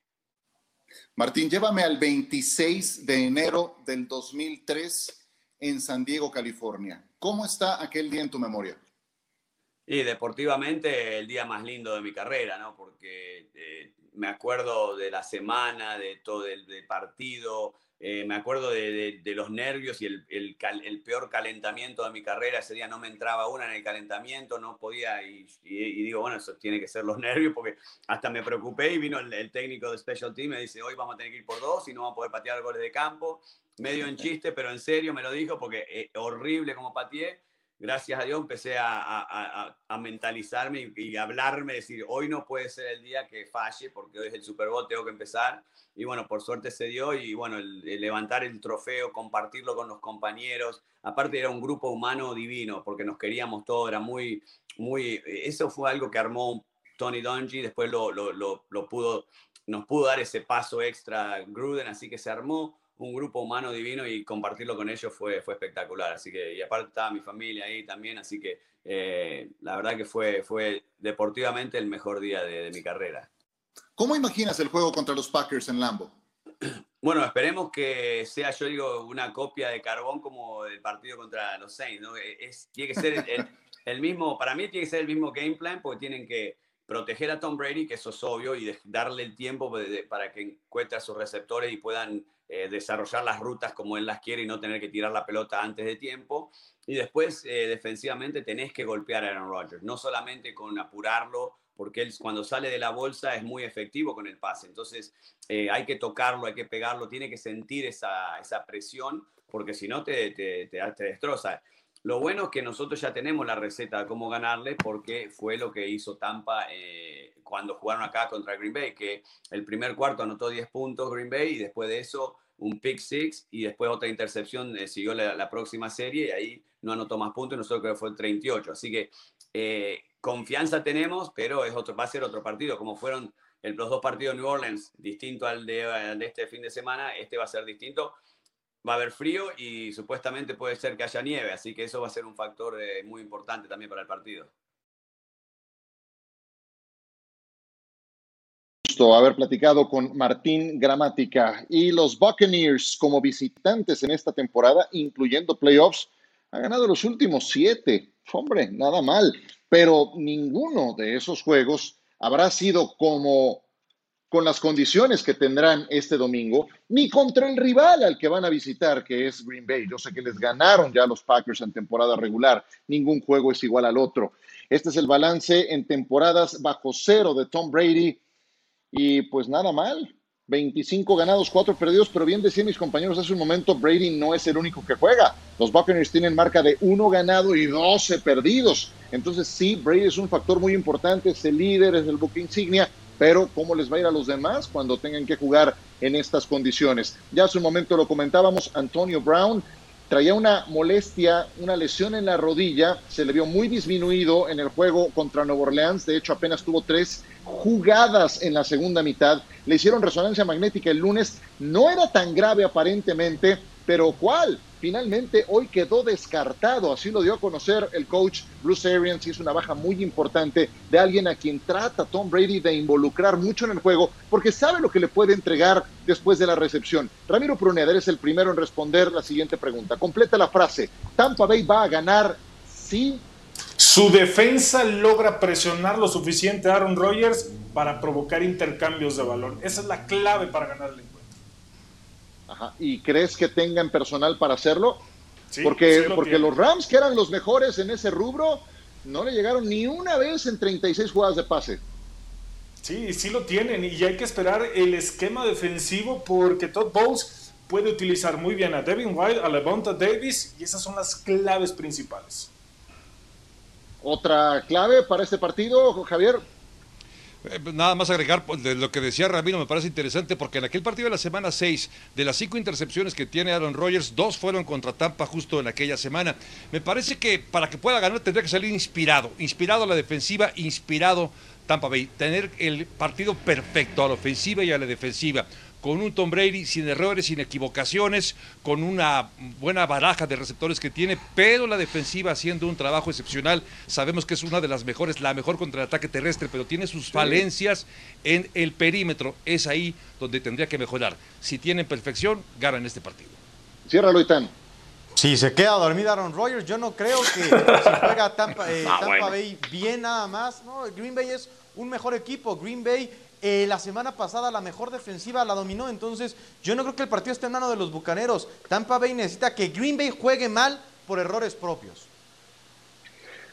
Martín, llévame al 26 de enero del 2003 en San Diego, California. ¿Cómo está aquel día en tu memoria? Y deportivamente el día más lindo de mi carrera, ¿no? Porque eh, me acuerdo de la semana, de todo el partido, eh, me acuerdo de, los nervios y el, peor calentamiento de mi carrera. Ese día no me entraba una en el calentamiento, no podía, y, y- digo, bueno, eso tiene que ser los nervios, porque hasta me preocupé y vino el, técnico de Special Team me dice, hoy vamos a tener que ir por dos y no vamos a poder patear goles de campo. Medio en chiste, pero en serio me lo dijo, porque eh, horrible como pateé. Gracias a Dios empecé a, mentalizarme y, y, hablarme, decir, hoy no puede ser el día que falle, porque hoy es el Super Bowl, tengo que empezar. Y bueno, por suerte se dio y bueno, el, levantar el trofeo, compartirlo con los compañeros. Aparte era un grupo humano divino, porque nos queríamos todos, era muy, muy, eso fue algo que armó Tony Dungy, después lo, lo, lo pudo, nos pudo dar ese paso extra Gruden, así que se armó un grupo humano divino y compartirlo con ellos fue, fue espectacular. Así que, y aparte estaba mi familia ahí también, así que eh, la verdad que fue, fue deportivamente el mejor día de, de, mi carrera. ¿Cómo imaginas el juego contra los Packers en Lambo? Bueno, esperemos que sea, yo digo, una copia de carbón como el partido contra los Saints, ¿no? Es, tiene que ser el, el, el mismo, para mí tiene que ser el mismo game plan porque tienen que proteger a Tom Brady, que eso es obvio, y darle el tiempo para que encuentre a sus receptores y puedan eh, desarrollar las rutas como él las quiere y no tener que tirar la pelota antes de tiempo. Y después, eh, defensivamente, tenés que golpear a Aaron Rodgers, no solamente con apurarlo, porque él cuando sale de la bolsa es muy efectivo con el pase. Entonces, eh, hay que tocarlo, hay que pegarlo, tiene que sentir esa, esa presión, porque si no te, te, te, te destroza. Lo bueno es que nosotros ya tenemos la receta de cómo ganarle porque fue lo que hizo Tampa eh, cuando jugaron acá contra Green Bay, que el primer cuarto anotó 10 puntos Green Bay y después de eso un pick six y después otra intercepción eh, siguió la, próxima serie y ahí no anotó más puntos y nosotros creo que fue el 38. Así que eh, confianza tenemos, pero es otro, va a ser otro partido, como fueron los dos partidos de New Orleans, distinto al de este fin de semana, este va a ser distinto va a haber frío y supuestamente puede ser que haya nieve, así que eso va a ser un factor eh, muy importante también para el partido. Haber platicado con Martín Gramática y los Buccaneers como visitantes en esta temporada, incluyendo playoffs, ha ganado los últimos siete. Hombre, nada mal, pero ninguno de esos juegos habrá sido como con las condiciones que tendrán este domingo, ni contra el rival al que van a visitar, que es Green Bay. Yo sé que les ganaron ya los Packers en temporada regular, ningún juego es igual al otro. Este es el balance en temporadas bajo cero de Tom Brady y pues nada mal. 25 ganados, 4 perdidos, pero bien decían mis compañeros hace un momento, Brady no es el único que juega. Los Buccaneers tienen marca de 1 ganado y 12 perdidos. Entonces sí, Brady es un factor muy importante, es el líder, es el buque insignia, pero ¿cómo les va a ir a los demás cuando tengan que jugar en estas condiciones? Ya hace un momento lo comentábamos, Antonio Brown traía una molestia, una lesión en la rodilla, se le vio muy disminuido en el juego contra Nueva Orleans, de hecho apenas tuvo tres jugadas en la segunda mitad, le hicieron resonancia magnética el lunes, no era tan grave aparentemente, pero ¿cuál? Finalmente hoy quedó descartado, así lo dio a conocer el coach Bruce Arians, hizo una baja muy importante de alguien a quien trata Tom Brady de involucrar mucho en el juego porque sabe lo que le puede entregar después de la recepción. Ramiro Pruneda es el primero en responder la siguiente pregunta. Completa la frase, Tampa Bay va a ganar sí su defensa logra presionar lo suficiente a Aaron Rodgers para provocar intercambios de balón. Esa es la clave para ganar el encuentro. Ajá. ¿Y crees que tengan personal para hacerlo? Sí, porque sí porque los Rams, que eran los mejores en ese rubro, no le llegaron ni una vez en 36 jugadas de pase. Sí, sí lo tienen y hay que esperar el esquema defensivo porque Todd Bowles puede utilizar muy bien a Devin White, a Levonta Davis y esas son las claves principales. Otra clave para este partido, Javier. Eh, nada más agregar pues, de lo que decía Ramiro, me parece interesante porque en aquel partido de la semana 6, de las cinco intercepciones que tiene Aaron Rodgers, dos fueron contra Tampa justo en aquella semana. Me parece que para que pueda ganar tendría que salir inspirado, inspirado a la defensiva, inspirado Tampa Bay, tener el partido perfecto a la ofensiva y a la defensiva con un Tom Brady sin errores, sin equivocaciones, con una buena baraja de receptores que tiene, pero la defensiva haciendo un trabajo excepcional. Sabemos que es una de las mejores, la mejor contra el ataque terrestre, pero tiene sus falencias en el perímetro. Es ahí donde tendría que mejorar. Si tienen perfección, ganan este partido. Cierra, Loitán. Si se queda dormida Aaron Rodgers, yo no creo que si juega Tampa, eh, ah, Tampa. Bay bien nada más. No, Green Bay es un mejor equipo. Green Bay eh, la semana pasada la mejor defensiva la dominó, entonces yo no creo que el partido esté en mano de los Bucaneros. Tampa Bay necesita que Green Bay juegue mal por errores propios.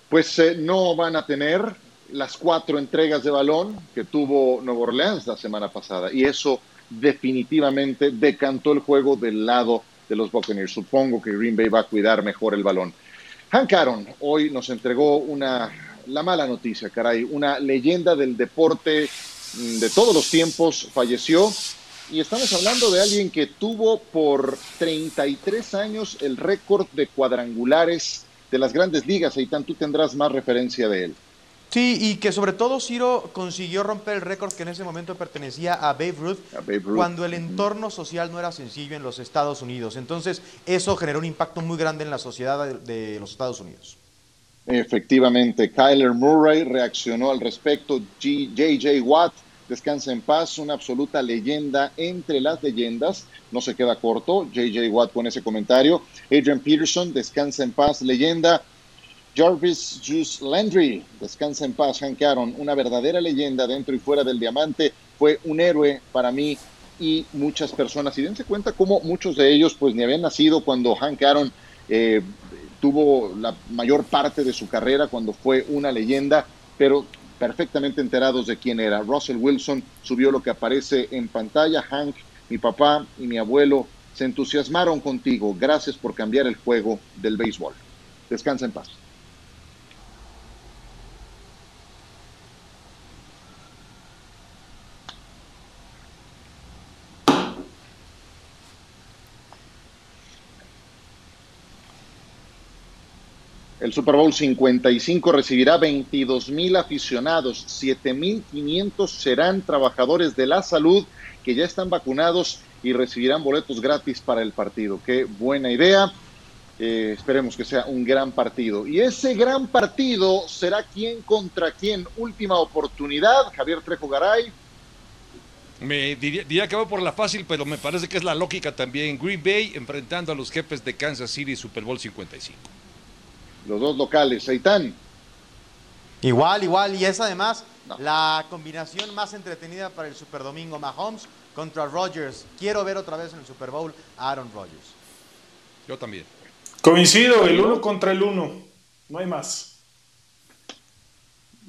Pues eh, no van a tener las cuatro entregas de balón que tuvo Nueva Orleans la semana pasada y eso definitivamente decantó el juego del lado de los Buccaneers. Supongo que Green Bay va a cuidar mejor el balón. Hank Aaron hoy nos entregó una, la mala noticia, caray, una leyenda del deporte mm, de todos los tiempos falleció y estamos hablando de alguien que tuvo por 33 años el récord de cuadrangulares de las grandes ligas. Eitan, tú tendrás más referencia de él. Sí, y que sobre todo Ciro consiguió romper el récord que en ese momento pertenecía a Babe Ruth, cuando el entorno social no era sencillo en los Estados Unidos. Entonces, eso generó un impacto muy grande en la sociedad de los Estados Unidos. Efectivamente, Kyler Murray reaccionó al respecto. J.J. Watt, descansa en paz, una absoluta leyenda entre las leyendas. No se queda corto. J.J. Watt con ese comentario. Adrian Peterson, descansa en paz, leyenda. Jarvis Juice Landry, descansa en paz, Hank Aaron, una verdadera leyenda dentro y fuera del diamante, fue un héroe para mí y muchas personas. Y dense cuenta cómo muchos de ellos pues ni habían nacido cuando Hank Aaron eh, tuvo la mayor parte de su carrera, cuando fue una leyenda, pero perfectamente enterados de quién era. Russell Wilson subió lo que aparece en pantalla. Hank, mi papá y mi abuelo se entusiasmaron contigo. Gracias por cambiar el juego del béisbol. Descansa en paz. El Super Bowl 55 recibirá 22 mil aficionados, 7 mil 500 serán trabajadores de la salud que ya están vacunados y recibirán boletos gratis para el partido. Qué buena idea. Eh, esperemos que sea un gran partido. Y ese gran partido será quién contra quién. Última oportunidad. Javier Trejo Garay. Me diría, diría, que va por la fácil, pero me parece que es la lógica también. Green Bay enfrentando a los jefes de Kansas City Super Bowl 55 los dos locales. Seitán. Igual, igual, y es además la combinación más entretenida para el Super Domingo. Mahomes contra Rodgers. Quiero ver otra vez en el Super Bowl a Aaron Rodgers. Yo también. Coincido, el uno contra el uno. No hay más.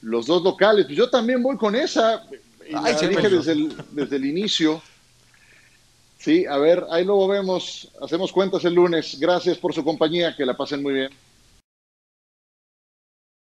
Los dos locales. Pues yo también voy con esa. Y Ay, la dije desde el, desde el inicio. Sí, a ver, ahí luego vemos. Hacemos cuentas el lunes. Gracias por su compañía. Que la pasen muy bien.